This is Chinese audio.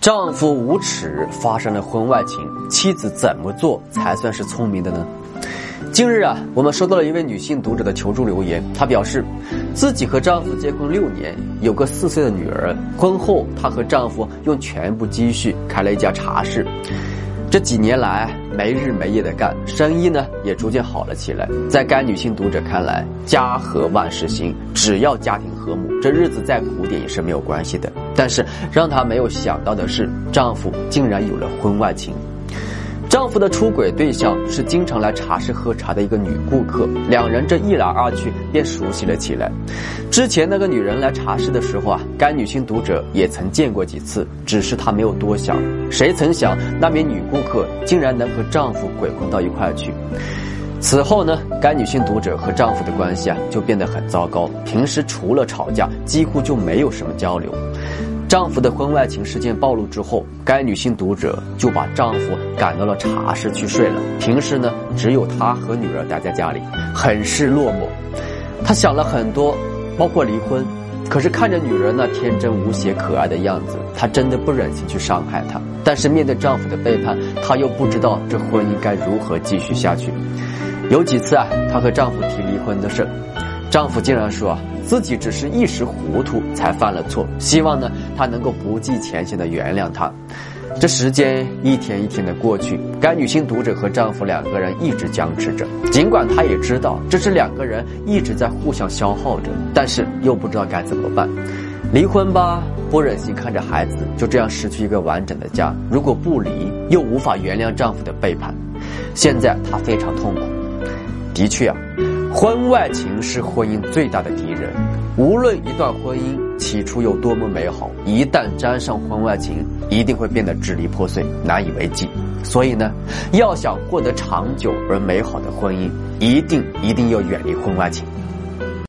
丈夫无耻，发生了婚外情，妻子怎么做才算是聪明的呢？近日啊，我们收到了一位女性读者的求助留言，她表示，自己和丈夫结婚六年，有个四岁的女儿。婚后，她和丈夫用全部积蓄开了一家茶室。这几年来，没日没夜的干，生意呢也逐渐好了起来。在该女性读者看来，家和万事兴，只要家庭和睦，这日子再苦点也是没有关系的。但是让她没有想到的是，丈夫竟然有了婚外情。丈夫的出轨对象是经常来茶室喝茶的一个女顾客，两人这一来二去便熟悉了起来。之前那个女人来茶室的时候啊，该女性读者也曾见过几次，只是她没有多想。谁曾想那名女顾客竟然能和丈夫鬼混到一块去？此后呢，该女性读者和丈夫的关系啊就变得很糟糕，平时除了吵架，几乎就没有什么交流。丈夫的婚外情事件暴露之后，该女性读者就把丈夫赶到了茶室去睡了。平时呢，只有她和女儿待在家里，很是落寞。她想了很多，包括离婚。可是看着女儿那天真无邪、可爱的样子，她真的不忍心去伤害她。但是面对丈夫的背叛，她又不知道这婚姻该如何继续下去。有几次啊，她和丈夫提离婚的事，丈夫竟然说啊。自己只是一时糊涂才犯了错，希望呢她能够不计前嫌的原谅他。这时间一天一天的过去，该女性读者和丈夫两个人一直僵持着。尽管她也知道这是两个人一直在互相消耗着，但是又不知道该怎么办。离婚吧，不忍心看着孩子就这样失去一个完整的家；如果不离，又无法原谅丈夫的背叛。现在她非常痛苦。的确啊。婚外情是婚姻最大的敌人。无论一段婚姻起初有多么美好，一旦沾上婚外情，一定会变得支离破碎、难以为继。所以呢，要想获得长久而美好的婚姻，一定一定要远离婚外情。